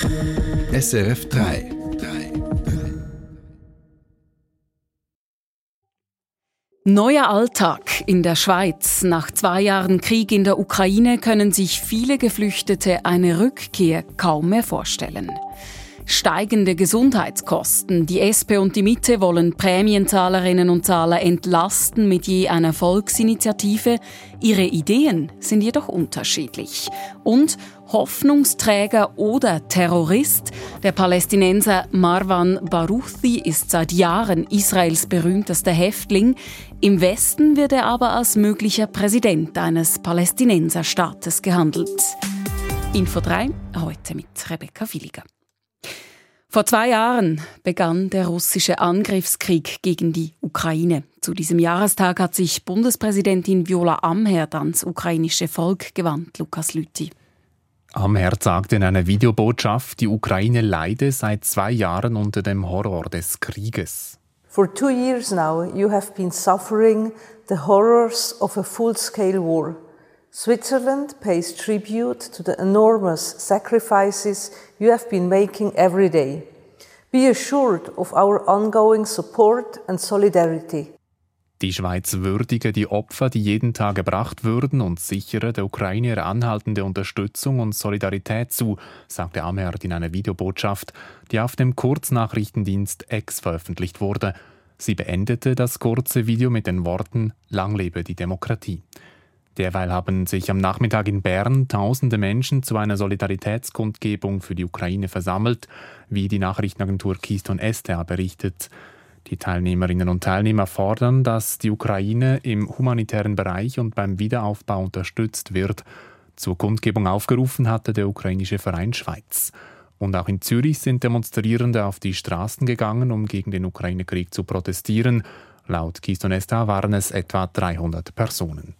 SRF 3. Neuer Alltag in der Schweiz. Nach zwei Jahren Krieg in der Ukraine können sich viele Geflüchtete eine Rückkehr kaum mehr vorstellen. Steigende Gesundheitskosten. Die SP und die Mitte wollen Prämienzahlerinnen und Zahler entlasten mit je einer Volksinitiative. Ihre Ideen sind jedoch unterschiedlich. Und Hoffnungsträger oder Terrorist? Der Palästinenser Marwan Barouthi ist seit Jahren Israels berühmtester Häftling. Im Westen wird er aber als möglicher Präsident eines Palästinenserstaates gehandelt. Info 3 heute mit Rebecca Williger. Vor zwei Jahren begann der russische Angriffskrieg gegen die Ukraine. Zu diesem Jahrestag hat sich Bundespräsidentin Viola Amherd ans ukrainische Volk gewandt, Lukas Lüthi. Amherd sagte in einer Videobotschaft, die Ukraine leide seit zwei Jahren unter dem Horror des Krieges. For two years now you have been suffering the horrors of a full-scale war. Switzerland pays tribute to the enormous sacrifices you have been making every day. Be assured of our ongoing support and solidarity. Die Schweiz würdige die Opfer, die jeden Tag gebracht würden und sichere der Ukraine ihre anhaltende Unterstützung und Solidarität zu, sagte Amherd in einer Videobotschaft, die auf dem Kurznachrichtendienst X veröffentlicht wurde. Sie beendete das kurze Video mit den Worten Lang lebe die Demokratie. Derweil haben sich am Nachmittag in Bern tausende Menschen zu einer Solidaritätskundgebung für die Ukraine versammelt, wie die Nachrichtenagentur Keystone STA berichtet. Die Teilnehmerinnen und Teilnehmer fordern, dass die Ukraine im humanitären Bereich und beim Wiederaufbau unterstützt wird. Zur Kundgebung aufgerufen hatte der ukrainische Verein Schweiz. Und auch in Zürich sind Demonstrierende auf die Straßen gegangen, um gegen den Ukraine-Krieg zu protestieren. Laut Keystone STA waren es etwa 300 Personen.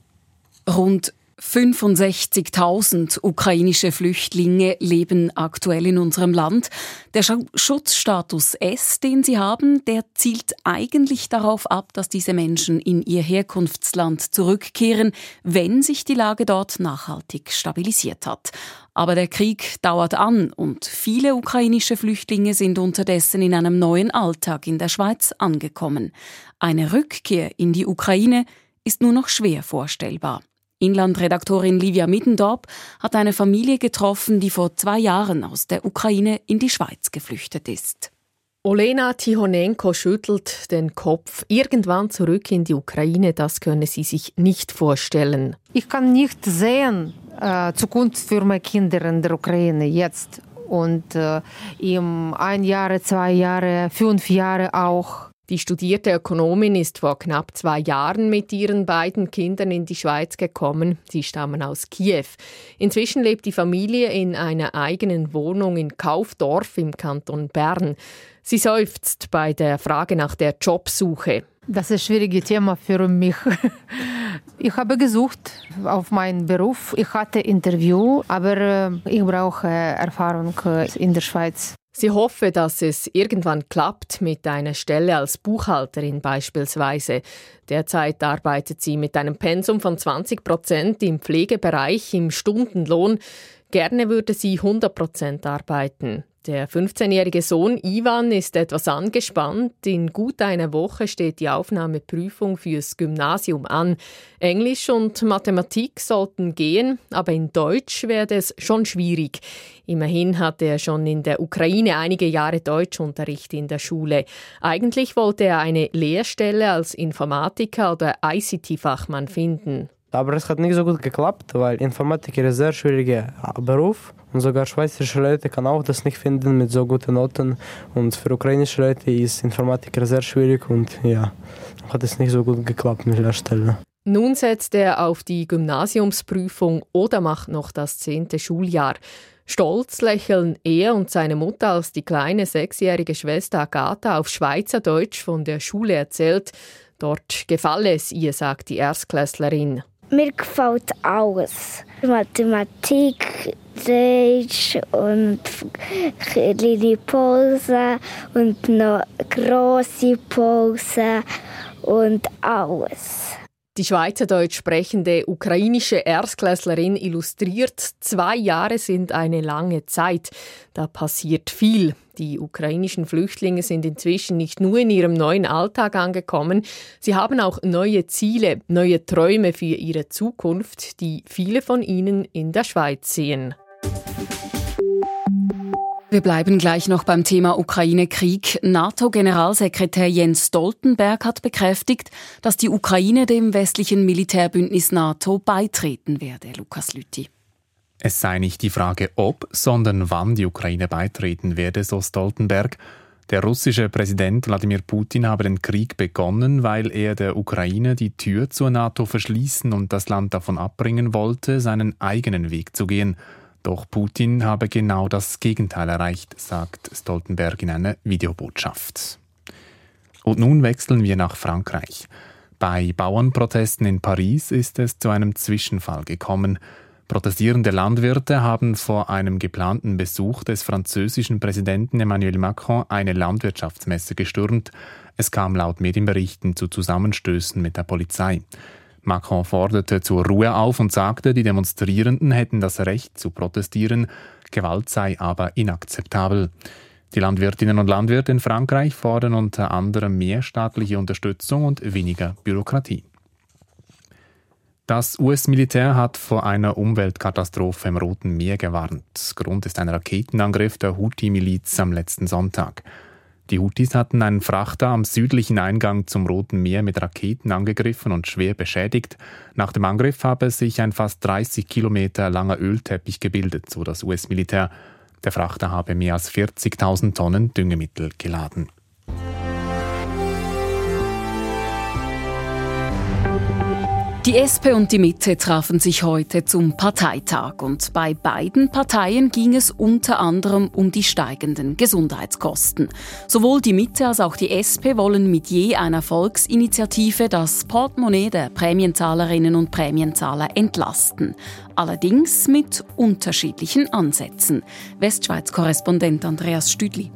Rund 65.000 ukrainische Flüchtlinge leben aktuell in unserem Land. Der Schutzstatus S, den sie haben, der zielt eigentlich darauf ab, dass diese Menschen in ihr Herkunftsland zurückkehren, wenn sich die Lage dort nachhaltig stabilisiert hat. Aber der Krieg dauert an und viele ukrainische Flüchtlinge sind unterdessen in einem neuen Alltag in der Schweiz angekommen. Eine Rückkehr in die Ukraine ist nur noch schwer vorstellbar. Inlandredaktorin Livia Middendorp hat eine Familie getroffen, die vor zwei Jahren aus der Ukraine in die Schweiz geflüchtet ist. Olena Tihonenko schüttelt den Kopf. Irgendwann zurück in die Ukraine, das könne sie sich nicht vorstellen. Ich kann nicht sehen äh, Zukunft für meine Kinder in der Ukraine jetzt und äh, im ein Jahr, zwei Jahre, fünf Jahre auch. Die studierte Ökonomin ist vor knapp zwei Jahren mit ihren beiden Kindern in die Schweiz gekommen. Sie stammen aus Kiew. Inzwischen lebt die Familie in einer eigenen Wohnung in Kaufdorf im Kanton Bern. Sie seufzt bei der Frage nach der Jobsuche. Das ist ein schwieriges Thema für mich. Ich habe gesucht auf meinen Beruf. Ich hatte Interview, aber äh, ich brauche Erfahrung äh, in der Schweiz. Sie hoffe, dass es irgendwann klappt mit einer Stelle als Buchhalterin beispielsweise. Derzeit arbeitet sie mit einem Pensum von 20 Prozent im Pflegebereich im Stundenlohn. Gerne würde sie 100 Prozent arbeiten. Der 15-jährige Sohn Ivan ist etwas angespannt. In gut einer Woche steht die Aufnahmeprüfung fürs Gymnasium an. Englisch und Mathematik sollten gehen, aber in Deutsch werde es schon schwierig. Immerhin hatte er schon in der Ukraine einige Jahre Deutschunterricht in der Schule. Eigentlich wollte er eine Lehrstelle als Informatiker oder ICT-Fachmann finden. Aber es hat nicht so gut geklappt, weil Informatiker ist ein sehr schwieriger Beruf. Und sogar schweizerische Leute kann auch das nicht finden mit so guten Noten. Und für ukrainische Leute ist Informatiker sehr schwierig und ja, hat es nicht so gut geklappt mit der Stelle. Nun setzt er auf die Gymnasiumsprüfung oder macht noch das zehnte Schuljahr. Stolz lächeln er und seine Mutter, als die kleine sechsjährige Schwester Agatha auf Schweizerdeutsch von der Schule erzählt. Dort gefalle es ihr, sagt die Erstklässlerin. Mir gefällt alles. Mathematik, Deutsch und kleine Pause und noch große Pause und alles. Die schweizerdeutsch sprechende ukrainische Erstklässlerin illustriert, zwei Jahre sind eine lange Zeit. Da passiert viel. Die ukrainischen Flüchtlinge sind inzwischen nicht nur in ihrem neuen Alltag angekommen, sie haben auch neue Ziele, neue Träume für ihre Zukunft, die viele von ihnen in der Schweiz sehen. Wir bleiben gleich noch beim Thema Ukraine-Krieg. NATO-Generalsekretär Jens Stoltenberg hat bekräftigt, dass die Ukraine dem westlichen Militärbündnis NATO beitreten werde. Lukas Lütti. Es sei nicht die Frage, ob, sondern wann die Ukraine beitreten werde, so Stoltenberg. Der russische Präsident Wladimir Putin habe den Krieg begonnen, weil er der Ukraine die Tür zur NATO verschließen und das Land davon abbringen wollte, seinen eigenen Weg zu gehen. Doch Putin habe genau das Gegenteil erreicht, sagt Stoltenberg in einer Videobotschaft. Und nun wechseln wir nach Frankreich. Bei Bauernprotesten in Paris ist es zu einem Zwischenfall gekommen. Protestierende Landwirte haben vor einem geplanten Besuch des französischen Präsidenten Emmanuel Macron eine Landwirtschaftsmesse gestürmt. Es kam laut Medienberichten zu Zusammenstößen mit der Polizei. Macron forderte zur Ruhe auf und sagte, die Demonstrierenden hätten das Recht zu protestieren, Gewalt sei aber inakzeptabel. Die Landwirtinnen und Landwirte in Frankreich fordern unter anderem mehr staatliche Unterstützung und weniger Bürokratie. Das US-Militär hat vor einer Umweltkatastrophe im Roten Meer gewarnt. Grund ist ein Raketenangriff der Houthi-Miliz am letzten Sonntag. Die Houthis hatten einen Frachter am südlichen Eingang zum Roten Meer mit Raketen angegriffen und schwer beschädigt. Nach dem Angriff habe sich ein fast 30 Kilometer langer Ölteppich gebildet, so das US-Militär. Der Frachter habe mehr als 40.000 Tonnen Düngemittel geladen. Die SP und die Mitte trafen sich heute zum Parteitag und bei beiden Parteien ging es unter anderem um die steigenden Gesundheitskosten. Sowohl die Mitte als auch die SP wollen mit je einer Volksinitiative das Portemonnaie der Prämienzahlerinnen und Prämienzahler entlasten. Allerdings mit unterschiedlichen Ansätzen. Westschweiz-Korrespondent Andreas Stüdli.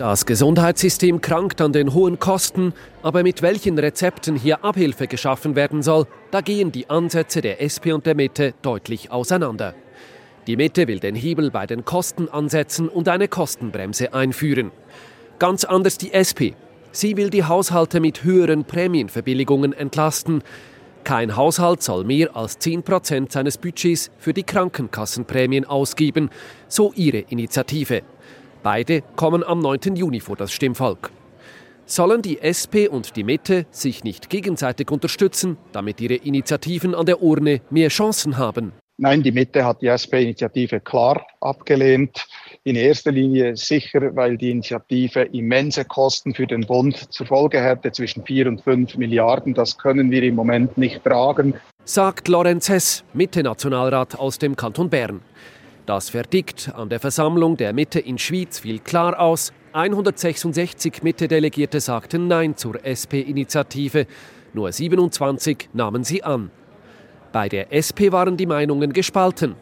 Das Gesundheitssystem krankt an den hohen Kosten, aber mit welchen Rezepten hier Abhilfe geschaffen werden soll, da gehen die Ansätze der SP und der Mitte deutlich auseinander. Die Mitte will den Hebel bei den Kosten ansetzen und eine Kostenbremse einführen. Ganz anders die SP. Sie will die Haushalte mit höheren Prämienverbilligungen entlasten. Kein Haushalt soll mehr als 10% seines Budgets für die Krankenkassenprämien ausgeben, so ihre Initiative. Beide kommen am 9. Juni vor das Stimmvolk. Sollen die SP und die Mitte sich nicht gegenseitig unterstützen, damit ihre Initiativen an der Urne mehr Chancen haben? Nein, die Mitte hat die SP-Initiative klar abgelehnt. In erster Linie sicher, weil die Initiative immense Kosten für den Bund zur Folge hätte, zwischen 4 und 5 Milliarden. Das können wir im Moment nicht tragen. Sagt Lorenz Hess, Mitte-Nationalrat aus dem Kanton Bern. Das Verdikt an der Versammlung der Mitte in Schwyz fiel klar aus. 166 Mitte-Delegierte sagten Nein zur SP-Initiative. Nur 27 nahmen sie an. Bei der SP waren die Meinungen gespalten.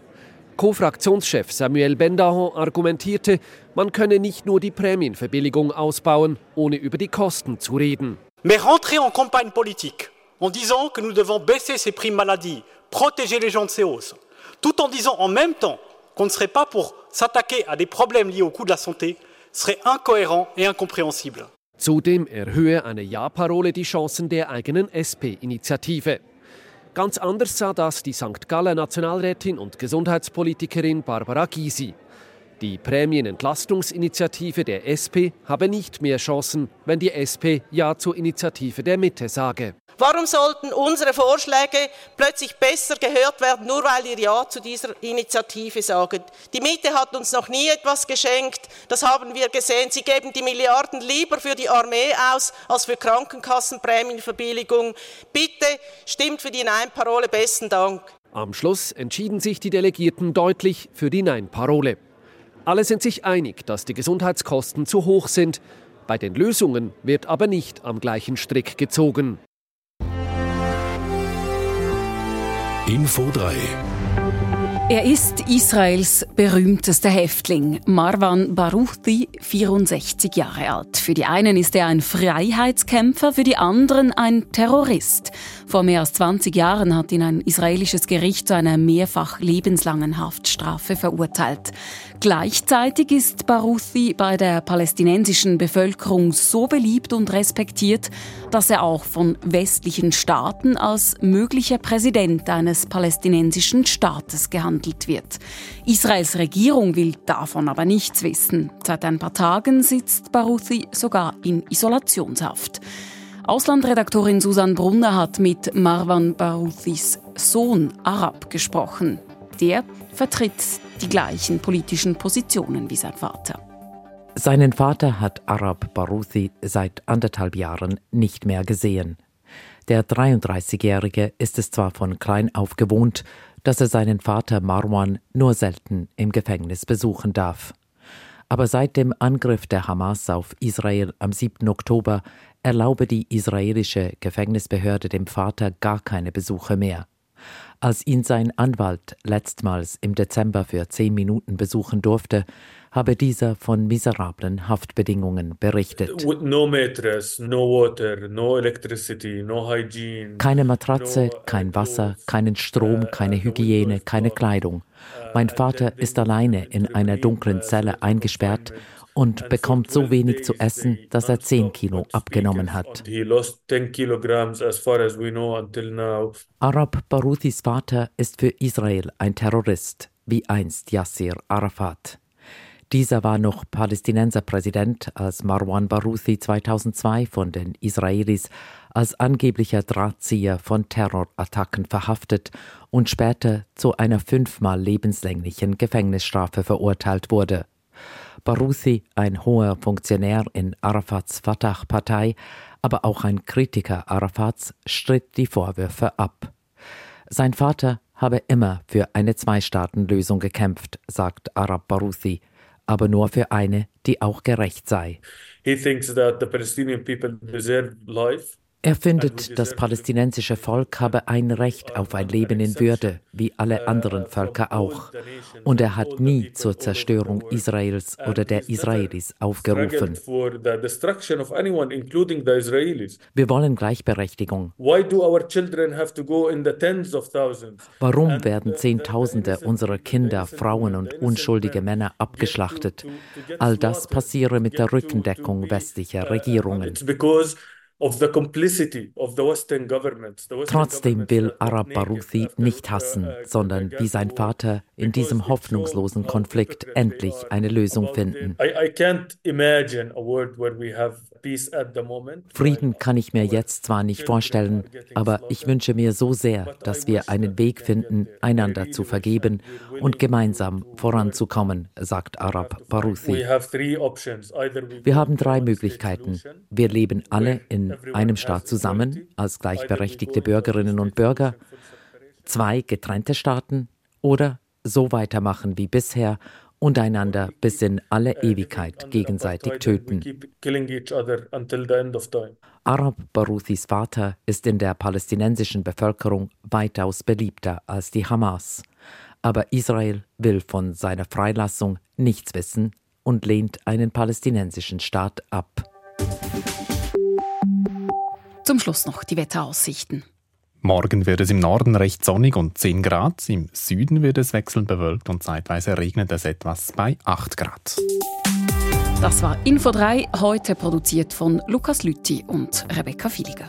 Co-Fraktionschef Samuel Bendahon argumentierte, man könne nicht nur die Prämienverbilligung ausbauen, ohne über die Kosten zu reden. Mais rentrer en campagne politique en disant que nous devons baisser ces primes maladie, protéger les gens de ces hausses, tout en disant en même temps qu'on ne serait pas pour s'attaquer à des problèmes liés au coût de la santé, serait incohérent et incompréhensible. Zudem erhöhe eine Ja-Parole die Chancen der eigenen SP-Initiative. Ganz anders sah das die St. Galler Nationalrätin und Gesundheitspolitikerin Barbara Gysi. Die Prämienentlastungsinitiative der SP habe nicht mehr Chancen, wenn die SP Ja zur Initiative der Mitte sage. Warum sollten unsere Vorschläge plötzlich besser gehört werden, nur weil ihr Ja zu dieser Initiative sagt? Die Mitte hat uns noch nie etwas geschenkt, das haben wir gesehen. Sie geben die Milliarden lieber für die Armee aus als für Krankenkassenprämienverbilligung. Bitte stimmt für die Nein-Parole. Besten Dank. Am Schluss entschieden sich die Delegierten deutlich für die Nein-Parole. Alle sind sich einig, dass die Gesundheitskosten zu hoch sind. Bei den Lösungen wird aber nicht am gleichen Strick gezogen. Info 3 Er ist Israels berühmtester Häftling, Marwan Baruchi, 64 Jahre alt. Für die einen ist er ein Freiheitskämpfer, für die anderen ein Terrorist. Vor mehr als 20 Jahren hat ihn ein israelisches Gericht zu einer mehrfach lebenslangen Haftstrafe verurteilt. Gleichzeitig ist Baruchi bei der palästinensischen Bevölkerung so beliebt und respektiert, dass er auch von westlichen Staaten als möglicher Präsident eines palästinensischen Staates gehandelt wird. Israels Regierung will davon aber nichts wissen. Seit ein paar Tagen sitzt Baruchi sogar in Isolationshaft. Auslandredaktorin Susan Brunner hat mit Marwan Baruthis Sohn Arab gesprochen. Der vertritt die gleichen politischen Positionen wie sein Vater. Seinen Vater hat Arab Baruthi seit anderthalb Jahren nicht mehr gesehen. Der 33-Jährige ist es zwar von klein auf gewohnt, dass er seinen Vater Marwan nur selten im Gefängnis besuchen darf. Aber seit dem Angriff der Hamas auf Israel am 7. Oktober erlaube die israelische Gefängnisbehörde dem Vater gar keine Besuche mehr. Als ihn sein Anwalt letztmals im Dezember für zehn Minuten besuchen durfte, habe dieser von miserablen Haftbedingungen berichtet. Keine Matratze, kein Wasser, keinen Strom, keine Hygiene, keine Kleidung. Mein Vater ist alleine in einer dunklen Zelle eingesperrt und bekommt so wenig zu essen, dass er 10 Kilo abgenommen hat. Arab Baruthis Vater ist für Israel ein Terrorist, wie einst Yasser Arafat. Dieser war noch Palästinenserpräsident, als Marwan Baruthi 2002 von den Israelis als angeblicher Drahtzieher von Terrorattacken verhaftet und später zu einer fünfmal lebenslänglichen Gefängnisstrafe verurteilt wurde. Baruthi, ein hoher Funktionär in Arafats Fatah-Partei, aber auch ein Kritiker Arafats, stritt die Vorwürfe ab. Sein Vater habe immer für eine Zwei-Staaten-Lösung gekämpft, sagt Arab Baruthi, aber nur für eine, die auch gerecht sei. He thinks that the Palestinian people deserve life er findet, das palästinensische Volk habe ein Recht auf ein Leben in Würde, wie alle anderen Völker auch. Und er hat nie zur Zerstörung Israels oder der Israelis aufgerufen. Wir wollen Gleichberechtigung. Warum werden Zehntausende unserer Kinder, Frauen und unschuldige Männer abgeschlachtet? All das passiere mit der Rückendeckung westlicher Regierungen. Trotzdem will Arab Baruthi nicht hassen, sondern wie sein Vater in diesem hoffnungslosen Konflikt endlich eine Lösung finden. Frieden kann ich mir jetzt zwar nicht vorstellen, aber ich wünsche mir so sehr, dass wir einen Weg finden, einander zu vergeben und gemeinsam voranzukommen, sagt Arab Baruthi. Wir haben drei Möglichkeiten. Wir leben alle in einem Staat zusammen als gleichberechtigte Bürgerinnen und Bürger, zwei getrennte Staaten oder so weitermachen wie bisher und einander bis in alle Ewigkeit gegenseitig töten. Arab Baruthis Vater ist in der palästinensischen Bevölkerung weitaus beliebter als die Hamas. Aber Israel will von seiner Freilassung nichts wissen und lehnt einen palästinensischen Staat ab. Zum Schluss noch die Wetteraussichten. Morgen wird es im Norden recht sonnig und 10 Grad. Im Süden wird es wechselnd bewölkt und zeitweise regnet es etwas bei 8 Grad. Das war Info 3, heute produziert von Lukas Lütti und Rebecca Filiger.